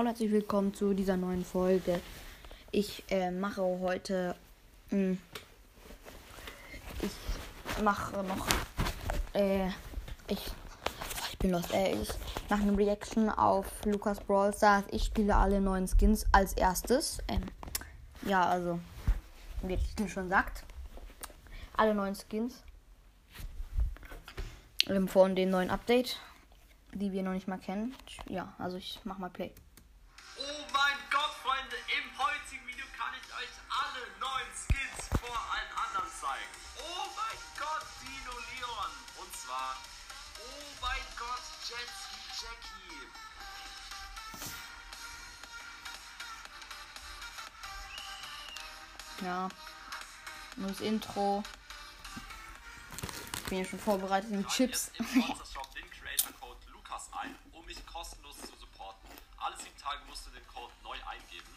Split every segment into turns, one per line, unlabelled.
Hallo, herzlich willkommen zu dieser neuen Folge. Ich äh, mache heute. Mh, ich mache noch. Äh, ich. Ich bin los. Äh, ich mache eine Reaction auf Lukas Brawl Stars. Ich spiele alle neuen Skins als erstes. Ähm, ja, also. Wie der Titel schon sagt. Alle neuen Skins. Ähm, von dem neuen Update. Die wir noch nicht mal kennen. Ja, also ich mach mal Play. Ja. Nur das Intro. Ich bin ja schon vorbereitet mit Chips.
Ein, um mich kostenlos zu supporten. Alle sieben Tage musst du den Code neu eingeben.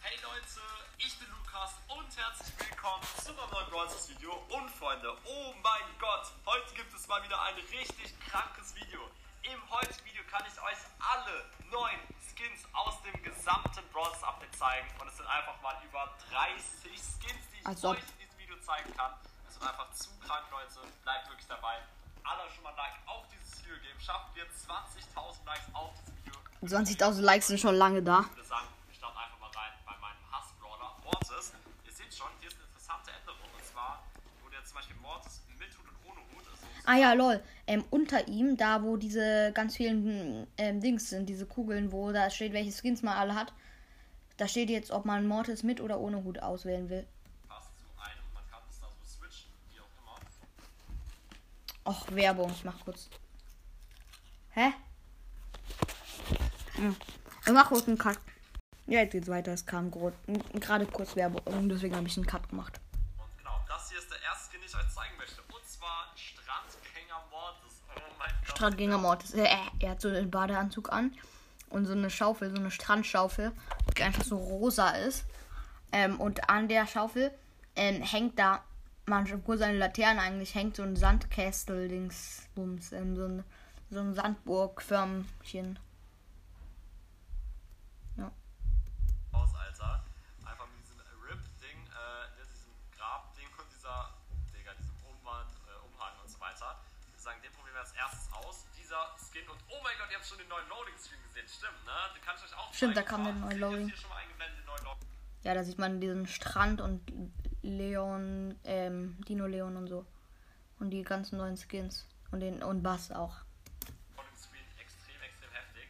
Hey Leute, ich bin Lukas und herzlich willkommen zu einem neuen Stars Video. Und Freunde, oh mein Gott, heute gibt es mal wieder ein richtig krankes Video. Im heutigen Video kann ich euch alle neuen Skins aus dem gesamten Stars Update zeigen. 30 Skins, die ich
Als ob.
euch in diesem Video zeigen kann. Es wird einfach zu krank, Leute. Bleibt wirklich dabei. Alle schon mal Like auf dieses Video geben. Schaffen wir 20.000 Likes auf dieses Video.
20.000 Likes sind schon lange da.
Ich würde sagen, wir starten einfach mal rein bei meinem Hass-Brawler Mortis. Ihr seht schon, hier ist eine interessante Änderung. Und zwar wurde jetzt zum Beispiel Mortis mit Hut und ohne Hut. Also
Ah ja, lol. Ähm, unter ihm, da wo diese ganz vielen ähm, Dings sind, diese Kugeln, wo da steht, welche Skins man alle hat. Da steht jetzt, ob man Mortis mit oder ohne Hut auswählen will.
passt zu einem. Man kann es da so switchen, wie auch immer.
Och, Werbung. Ich mach kurz. Hä? Hm. Ich mach kurz einen Cut. Ja, jetzt geht's weiter. Es kam gerade kurz Werbung. Deswegen habe ich einen Cut gemacht.
Und genau, das hier ist der erste, den ich euch zeigen möchte. Und zwar Strandgänger Mortis. Oh mein Gott.
Strandgänger Mortis. Äh, er hat so einen Badeanzug an und so eine Schaufel, so eine Strandschaufel, einfach so rosa ist. Ähm, und an der Schaufel ähm, hängt da, man obwohl seine Laterne eigentlich hängt, so ein Sandkästel-Dingsbums, ähm, so ein, so ein Sandburgförmchen.
Skin und oh mein Gott, ihr habt schon den neuen Loading-Screen gesehen. Stimmt, ne? Den kann ich euch auch
Stimmt, da kam der
Und
neue Loading. Ja, da sieht man diesen Strand und Leon, ähm, Dino Leon und so. Und die ganzen neuen Skins. Und den und Bass auch.
Extrem, extrem heftig.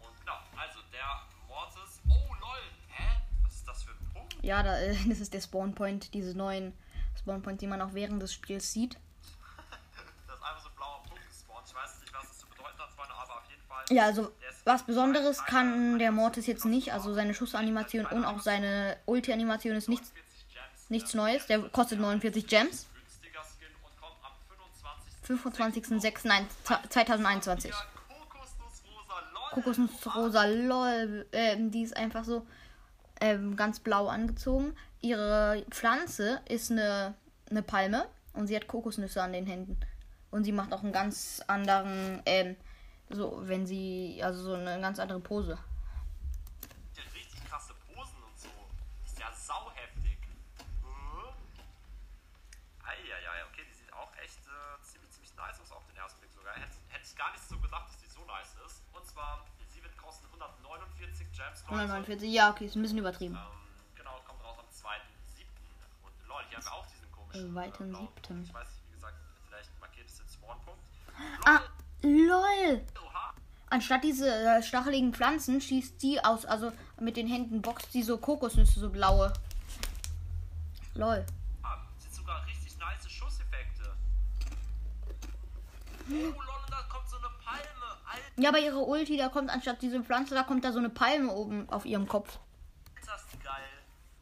Und genau, also der Mortis. Oh lol, hä? Was ist das für ein Punkt?
Ja, da, das ist der Spawnpoint, diese neuen Spawnpoint, die man auch während des Spiels sieht.
Das ist einfach so ein blauer Punkt gespawnt. Ich weiß nicht, was das zu bedeuten hat, Freunde, aber auf jeden Fall.
Ja, also was Besonderes kann der Mortis jetzt nicht. Also seine Schussanimation und auch seine Ulti-Animation ist nichts,
40 Gems.
nichts Neues. Der kostet 49 Gems.
Günstiger Skin und kommt am 25.
25.06.2021.
Ja, Kokosnussrosa, lol.
Ähm, die ist einfach so ähm, ganz blau angezogen. Ihre Pflanze ist eine, eine Palme und sie hat Kokosnüsse an den Händen. Und sie macht auch einen ganz anderen, ähm, so, wenn sie, also so eine ganz andere Pose.
Die hat richtig krasse Posen und so. Ist ja sauheftig. Äh? Eieiei, okay, die sieht auch echt äh, ziemlich, ziemlich nice aus auf den ersten Blick sogar. Hätte, hätte ich gar nicht so gedacht, dass die so nice ist. Und zwar, sie wird kosten 149 Gems. Leute.
149, ja, okay, ist ein bisschen übertrieben.
Ähm, genau, kommt raus am 2.7. Und lol, hier haben wir auch diesen komischen. Äh,
siebten.
Punkt. Ich weiß nicht, wie gesagt, vielleicht markiert es den Spawnpunkt.
Ah, lol! Anstatt diese äh, stacheligen Pflanzen schießt die aus, also mit den Händen boxt die so Kokosnüsse, so blaue. Lol.
Ah, sind sogar richtig nice Schusseffekte. Oh lol, da kommt so eine Palme. Alter,
Ja, bei ihrer Ulti, da kommt anstatt diese Pflanze, da kommt da so eine Palme oben auf ihrem Kopf.
ist die geil.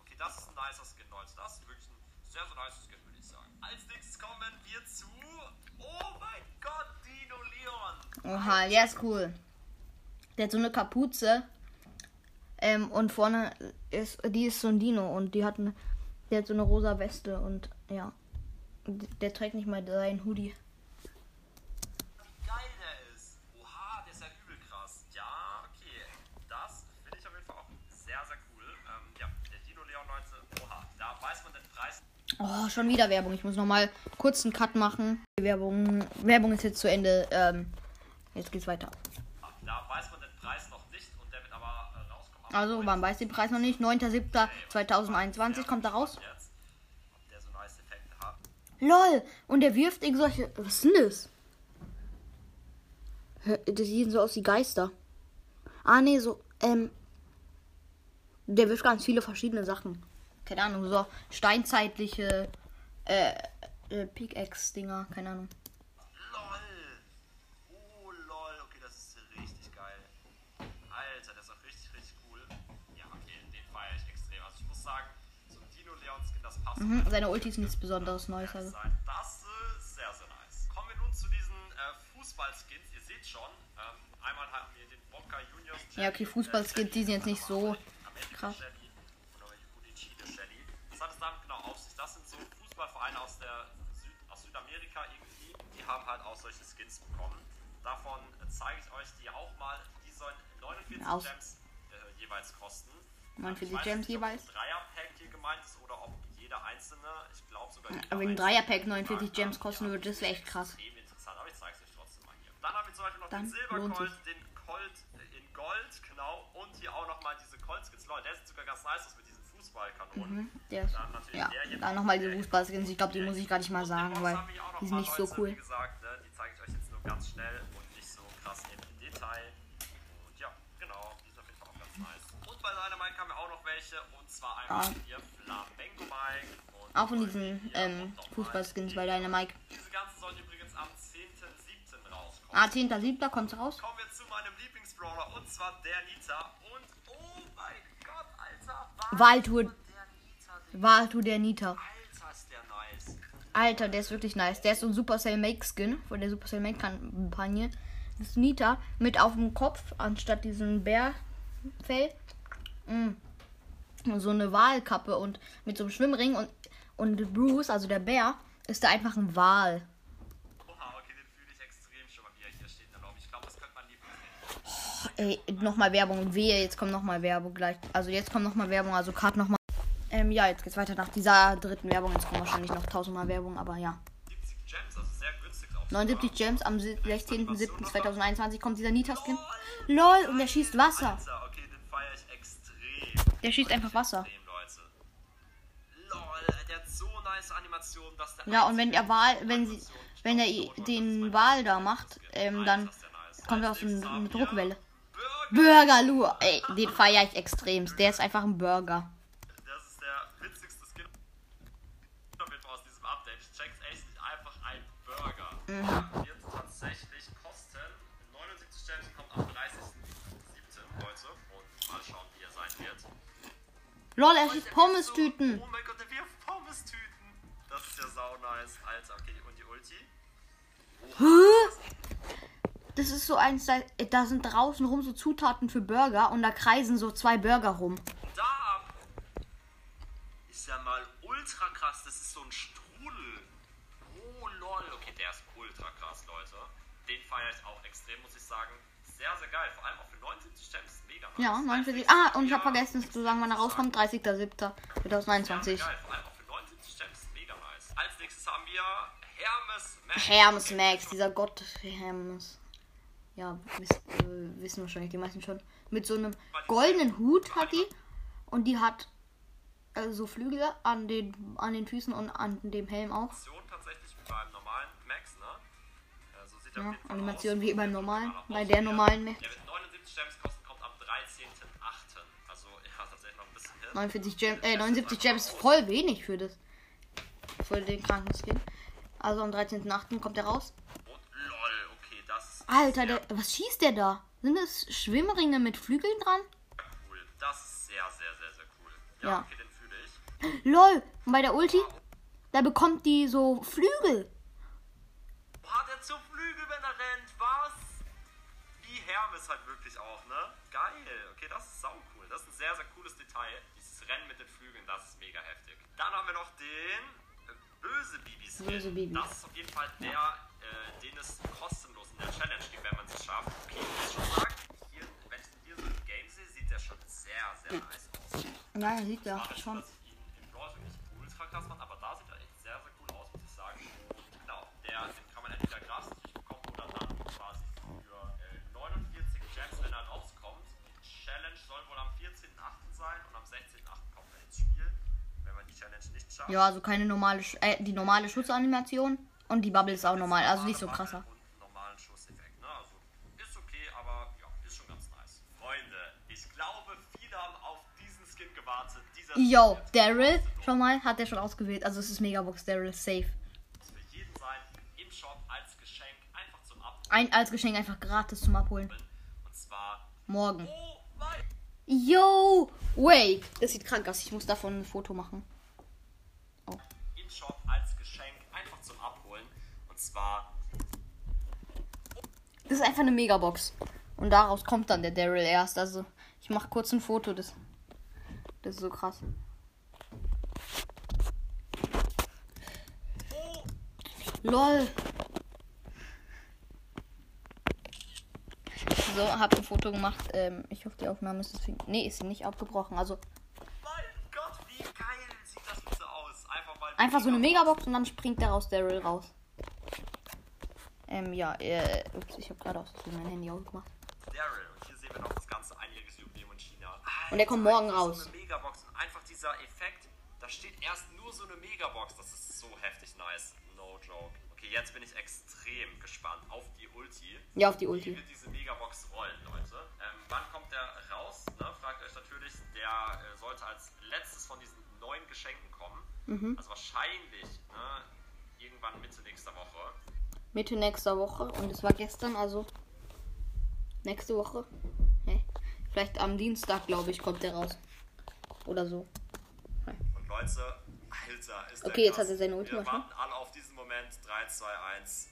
Okay, das ist ein nicer Skin, Leute. Das wirklich ein sehr, sehr nicer Skin, würde ich sagen. Als nächstes kommen wir zu... Oh mein Gott, Dino Leon.
Oha, der ist cool. Der hat so eine Kapuze. Ähm, und vorne ist, die ist so ein Dino und die hat eine, der hat so eine rosa Weste und ja. Der trägt nicht mal seinen Hoodie.
Wie geil der ist. Oha, der ist ja übel krass. Ja, okay.
Oh, schon wieder Werbung. Ich muss noch mal kurz einen Cut machen. Die Werbung, Werbung ist jetzt zu Ende. Ähm, jetzt geht's weiter.
Da weiß man den Preis noch nicht und der wird aber äh, rauskommen.
Also, man weiß den Preis noch nicht. 9.7.2021 kommt er raus. LOL! Und der wirft irgendwelche. Was ist denn das? Das sieht so aus wie Geister. Ah, nee, so. Ähm. Der wirft ganz viele verschiedene Sachen. Keine Ahnung, so steinzeitliche. Äh. äh Pickaxe-Dinger, keine Ahnung.
LOL! Oh lol, okay, das ist richtig geil. Alter, das ist auch richtig, richtig cool. Ja, okay, den feiere ich extrem. Also ich muss sagen, so ein Dino-Leon-Skin, das passt
Mhm, seine Ulti ist nichts Besonderes Neues. Also.
Das ist sehr, sehr nice. Kommen wir nun zu diesen äh, Fußball-Skins. Ihr seht schon, ähm, einmal haben wir den Boca Juniors.
Ja, okay, Fußball-Skins, die sind jetzt nicht so krass.
Haben halt auch solche Skins bekommen. Davon äh, zeige ich euch die auch mal. Die sollen 49
Aus.
Gems äh, jeweils kosten.
49
Ich weiß
Gems jeweils?
Ob ein Dreierpack hier gemeint ist oder ob jeder einzelne. Ich glaube sogar. jeder
Aber wenn ein. Dreierpack 49 Gems kosten würde, das wäre echt krass.
Extrem interessant, aber ich zeige es euch trotzdem mal hier. Dann haben wir zum Beispiel noch
Dann
den
lohnt
Silbercolt, den Gold, genau. Und hier auch nochmal diese Colt-Skins. Leute, der sieht sogar ganz nice aus mit diesen Fußballkanonen.
Der ist,
Dann
ja,
der
dann nochmal diese Fußballskins. Ich glaube, die muss ich gar nicht mal sagen, weil die sind nicht so cool.
Wie gesagt, ne, die zeige ich euch jetzt nur ganz schnell und nicht so krass im Detail. Und ja, genau, die ist auf jeden Fall auch ganz nice. Und bei Dynamite haben wir auch noch welche. Und zwar einmal
Ah.
hier Flamengo Mike.
Auch von diesen ähm, Fußballskins bei deiner Mike.
Diese ganzen sollen übrigens am 10.7. rauskommen.
Ah, 10.7. kommt raus.
Kommen wir Lieblingsbrawler und zwar der Nita. Und oh mein Gott, Alter, Nita,
Waldtour der Nita.
Alter, ist der nice.
Alter, der ist wirklich nice. Der ist so ein Supercell Make Skin von der Supercell Make Kampagne. Das ist Nita mit auf dem Kopf anstatt diesem Bärfell. Mm. So eine Walkappe und mit so einem Schwimmring und, und Bruce, also der Bär, ist da einfach ein Wal.
Oha, okay, den fühle ich extrem schon mal, wie er hier steht. Dann glaube ich, ich glaube, das könnte man Lieblingsskin.
Ey, nochmal Werbung. Wehe, jetzt kommt nochmal Werbung gleich. Also jetzt kommt nochmal Werbung, also gerade nochmal. Ähm, ja, jetzt geht's weiter nach dieser dritten Werbung. Jetzt kommen wahrscheinlich noch tausendmal Werbung, aber ja.
70 Gems, also sehr günstig auch.
79 Gems am 16.07.2021 kommt dieser Nita-Skin. LOL, und der schießt Wasser. Der schießt einfach Wasser.
Extrem, Leute. Lol, der hat so nice Animationen, dass der
Ja, und wenn der Wal, wenn sie, wenn er den Wal da macht, ähm, dann kommt er aus einer eine Druckwelle. Burgerlu, ey, den feiere ich extremst. Der ist einfach ein Burger.
Das ist der witzigste Skin aus diesem Update. Ich check's echt nicht. Einfach ein Burger.
Mhm.
Wird tatsächlich kosten 79 Gems, kommt am 30.07. Leute. Und mal schauen, wie er sein wird.
LOL, er schießt Pommes-Tüten.
Oh mein Gott, der wirft Pommes-Tüten. Das ist ja sau nice. Alter, okay, und die Ulti?
Hä? Das ist so eins, da, da sind draußen rum so Zutaten für Burger und da kreisen so zwei Burger rum.
Da ist ja mal ultra krass. Das ist so ein Strudel. Oh lol. Okay, der ist ultra krass, Leute. Den feiere ich auch extrem, muss ich sagen. Sehr, sehr geil. Vor allem auch für 79 Gems. Mega nice.
Ja, 49. Ah, und ich habe vergessen zu sagen, wann er rauskommt. 30.07.2021.
Geil, vor allem auch für 79 Gems. Mega nice. Als nächstes haben wir Hermes Max.
Hermes Max, dieser Gott Hermes. Ja, wisst, äh, wissen wahrscheinlich die meisten schon. Mit so einem goldenen Hut hat die. Und die hat äh, so Flügel an den, an den Füßen und an dem Helm auch.
Animation tatsächlich wie beim normalen Max, ne? Äh, so
Ja, Animation
aus.
wie beim normalen, bei der normalen Max.
Der wird 79 Gems kosten, kommt am 13.8. Also, ja, tatsächlich noch ein bisschen hin.
49 Gems, äh, 79 Gems, voll wenig für das. Für den kranken Skin. Also am 13.8. kommt er raus.
Und lol, okay, das ist
Alter, der, was schießt der da? Sind das Schwimmringe mit Flügeln dran?
cool. Das ist sehr, sehr, sehr, sehr cool. Ja,
Ja.
okay, den fühle ich.
LOL, und bei der Ulti, da bekommt die so Flügel.
Hat er zum Flügel, wenn er rennt? Was? Wie Hermes halt wirklich auch, ne? Geil. Okay, das ist sau cool. Das ist ein sehr, sehr cooles Detail. Dieses Rennen mit den Flügeln, das ist mega heftig. Dann haben wir noch den äh, böse Bibi Skin.
Böse Bibi.
Das ist auf jeden Fall der, äh, denen ist kostenlos in der Challenge, die wenn man es schafft. Okay, ich muss schon sagen, hier, wenn ich hier so im Game sehe, sieht der schon sehr, sehr nice aus.
Nein, sieht ja
auch
schon.
Dass ihn im Brawl nicht ultra krass aber da sieht er
echt sehr, sehr cool aus,
muss ich sagen. Genau, der, kann man entweder gratis bekommen oder dann quasi für
äh, 49 Gems, wenn er rauskommt. Die Challenge soll wohl am 14.8. sein und am
16.8. kommt er ins Spiel. Wenn man die Challenge nicht schafft. Ja, also keine normale, Sch äh, die normale Schutzanimation glaube, viele haben auf diesen Skin gewartet. Dieser
Yo,
Skin wird
Daryl, schon mal, hat er schon ausgewählt. Also es ist Megabox Daryl, safe.
Muss für jeden sein, im Shop als Geschenk, einfach zum Abholen.
Ein als Geschenk einfach gratis zum Abholen.
Und zwar,
Morgen.
oh
Yo, wait. Das sieht krank aus. Ich muss davon ein Foto machen.
im Shop als Geschenk, einfach zum Abholen. Und zwar,
Das ist einfach eine Megabox. Und daraus kommt dann der Daryl erst. Also ich mache kurz ein Foto. Das, das ist so krass. Lol. So, hab ein Foto gemacht. Ähm, ich hoffe, die Aufnahme ist deswegen. Nee, ist sie nicht abgebrochen. Also
Gott, einfach
so eine Megabox und dann springt daraus Daryl raus. Ähm, ja, äh, ups, ich habe gerade aus Versehen mein Handy ausgemacht.
Daryl. Und hier sehen wir noch das ganze einjährige Jubiläum in China.
Und der kommt morgen raus.
So eine Megabox und einfach dieser Effekt. Da steht erst nur so eine Megabox. Das ist so heftig nice. No joke. Okay, jetzt bin ich extrem gespannt auf die Ulti.
Ja, auf die
Wie
Ulti.
wird diese Megabox rollen, Leute? Ähm, wann kommt der raus? Ne? Fragt euch natürlich. Der äh, sollte als letztes von diesen neuen Geschenken kommen.
Mhm.
Also wahrscheinlich ne, irgendwann Mitte nächster Woche.
Mitte nächster Woche. Und es war gestern, also nächste Woche. Hä? Vielleicht am Dienstag, glaube ich, kommt der raus. Oder so.
Und Leute, Alter, ist der
Okay, jetzt
krass.
hat er seine Ulti
Wir
wahrscheinlich.
warten alle auf diesen Moment. 3, 2, 1.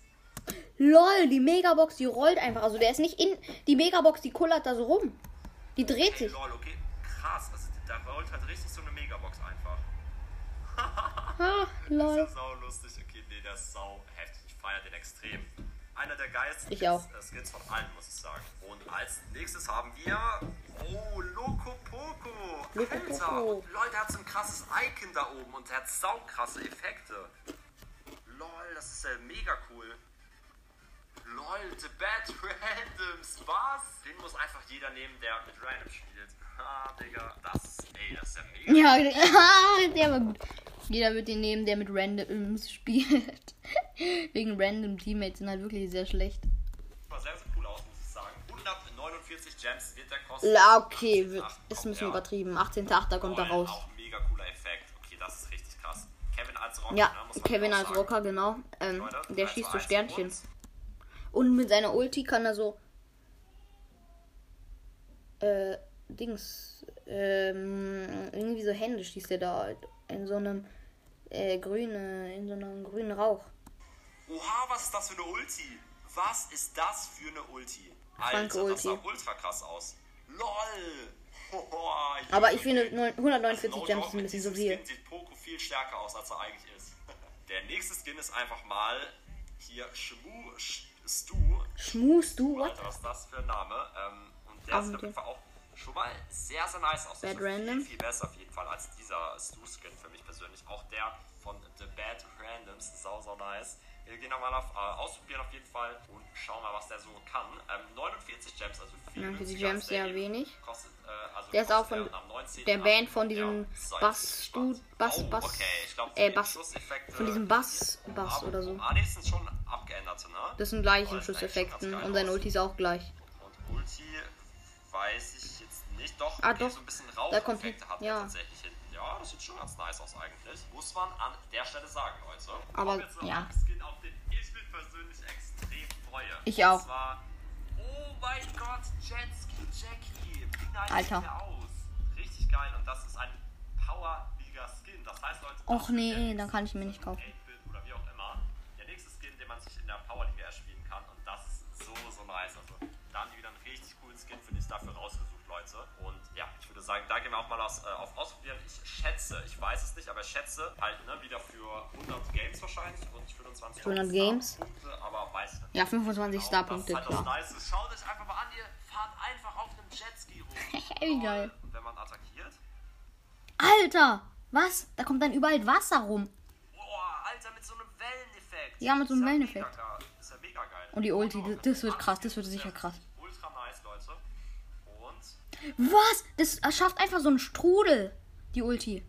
LOL, die Megabox, die rollt einfach. Also der ist nicht in. Die Megabox, die kullert da so rum. Die dreht
Hey,
sich.
lol, okay. Krass. Also, da rollt halt richtig so eine Megabox einfach.
Ah,
Das
lol.
ist sau lustig. Okay, nee, der ist sau feiere den extrem. Einer der geilsten
Ich auch.
Skins, äh, von allen, muss ich sagen. Und als nächstes haben wir. Oh, Loco Poco.
Loco
Alter.
Poco.
Leute, der hat so ein krasses Icon da oben und hat sau krasse Effekte. Lol, das ist ja mega cool. Lol, The Bad Randoms, was? Den muss einfach jeder nehmen, der mit Random spielt. Ha, Digga, das, ey, das ist ja mega.
Ja, der war gut. Jeder wird den nehmen, der mit Randoms spielt. Wegen Random Teammates sind halt wirklich sehr schlecht.
Sieht sehr, sehr cool aus, muss ich sagen. 149 Gems wird der kosten.
La, okay, wird,
18.8
ist ein bisschen übertrieben. 18.8. kommt er
Lol,
raus.
Auch mega cooler Effekt. Okay, das ist richtig krass. Kevin als Rocker,
Ja,
ne,
Kevin als
sagen.
Rocker, genau. Ähm,
Leute,
der
3,
schießt
2,
so
1
Sternchen.
und-
Und mit seiner Ulti kann er so. Äh, Dings. Ähm, irgendwie so Hände schießt er da in so einem äh, grüne, in so einem grünen Rauch.
Oha, was ist das für eine Ulti? Was ist das für eine Ulti? Alter, das sah
Ulti.
ultra krass aus. LOL! Hohoa,
Aber
Junge.
ich finde neun- 149
No
Gems ist ein
mit
bisschen so viel.
Skin sieht Poco viel stärker aus, als er eigentlich ist. Der nächste Skin ist einfach mal hier Shmu Sh- Stu.
Schmus du, what?
Alter, was ist das für ein Name? Ähm, und der
Ah,
sieht
mit
auf jeden Fall auch schon mal sehr, sehr nice aus.
Bad Random.
Viel, viel besser auf jeden Fall als dieser Stu-Skin für mich persönlich. Auch der von The Bad Randoms, sau, sau nice. Wir gehen nochmal auf, äh, ausprobieren auf jeden Fall und schauen mal, was der so kann. Ähm, 49 Gems, also viel
49
günstiger als
Gems, sehr wenig.
Kostet, äh, also
Der ist auch von
er am 19.
der Band von
Ja,
diesem
seid
Bass-. Stu- Bass-
oh,
Bass-
okay. ich glaub,
äh,
die
Bass- von diesem Bass-
die-
Bass oder so.
Ah, das sind schon abgeänderte, ne?
Das sind
schon
Schusseffekten und sein. Ulti ist auch gleich.
Und Ulti weiß ich Doch,
Ah,
okay,
doch.
so ein bisschen Raucheffekte hat
ja.
tatsächlich hinten. Ja, das sieht schon ganz nice aus eigentlich. Muss man an der Stelle sagen, Leute.
Aber, ja.
Skin, auf den ich mich persönlich extrem freue.
Ich auch.
Und zwar, oh mein Gott, Jetski Jackie. Wie nice
Alter.
Richtig geil und das ist ein Power Liga Skin. Das heißt, Leute,
Och nee, dann kann ich mir nicht kaufen.
8-Bit oder wie auch immer. Der nächste Skin, den man sich in der Power Liga erspielen kann und das ist so, so nice. Also da haben die wieder einen richtig coolen Skin für dich dafür rausgesucht, Leute. Und ja, ich würde sagen, da gehen wir auch mal aus, äh, auf Ausprobieren. Ich schätze, ich weiß es nicht, aber ich schätze halt ne, wieder für 100 Games wahrscheinlich und 25
Für 100 Games?
Punkte, aber weiß ich nicht.
Ja, 25
Genau,
Starpunkte,
das ist halt
klar.
das Nice. Schaut euch einfach mal an, ihr fahrt einfach auf einem Jetski rum.
Wie geil.
Und wenn man attackiert,
Alter! Was? Da kommt dann überall Wasser rum.
boah, Alter, mit so einem Welleneffekt.
Ja, mit so einem Welleneffekt.
ja.
Und die Ulti, das- das wird krass, das wird sicher krass. Was? Das erschafft einfach so einen Strudel, die Ulti.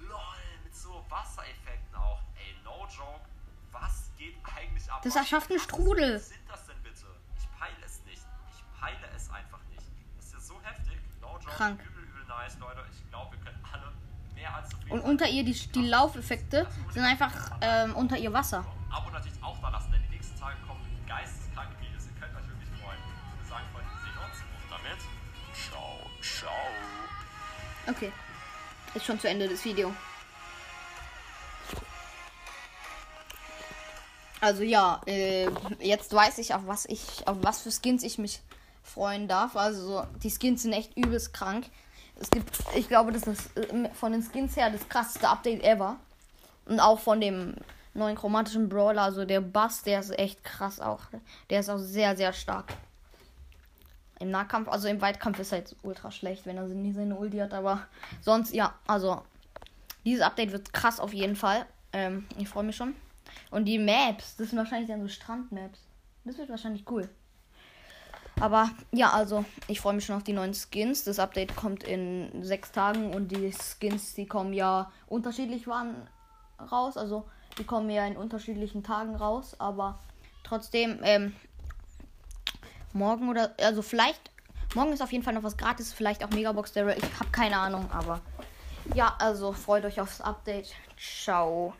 Lol, mit so Wassereffekten
auch. Ey, no joke.
Was geht eigentlich ab?
Das erschafft einen Strudel.
Was sind das denn bitte? Ich peile es nicht. Ich peile es einfach nicht. Das ist ja so heftig. No joke.
Krank.
Übel, übel nice, Leute. Ich glaube, wir können alle mehr als so
Und unter ihr, die, die Laufeffekte sind einfach ähm, unter ihr Wasser. Schon zu Ende das Video. Also ja, äh, jetzt weiß ich, auf was ich, auf was für Skins ich mich freuen darf. Also so, die Skins sind echt übelst krank. Es gibt, ich glaube, das ist äh, von den Skins her das krasseste Update ever. Und auch von dem neuen chromatischen Brawler, also der Bass, der ist echt krass auch. Der ist auch sehr, sehr stark. Im Nahkampf, also im Weitkampf ist jetzt ultra schlecht, wenn er nie seine Ulti hat, aber sonst, ja, also dieses Update wird krass auf jeden Fall. Ähm, ich freue mich schon. Und die Maps, das sind wahrscheinlich dann so Strandmaps. Das wird wahrscheinlich cool. Aber ja, also ich freue mich schon auf die neuen Skins. Das Update kommt in sechs Tagen und die Skins, die kommen ja unterschiedlich waren raus. Also die kommen ja in unterschiedlichen Tagen raus. Aber trotzdem, ähm, morgen oder also vielleicht morgen ist auf jeden Fall noch was gratis, vielleicht auch Megabox Daryl. Ich habe keine Ahnung, aber ja, also freut euch aufs Update. Ciao.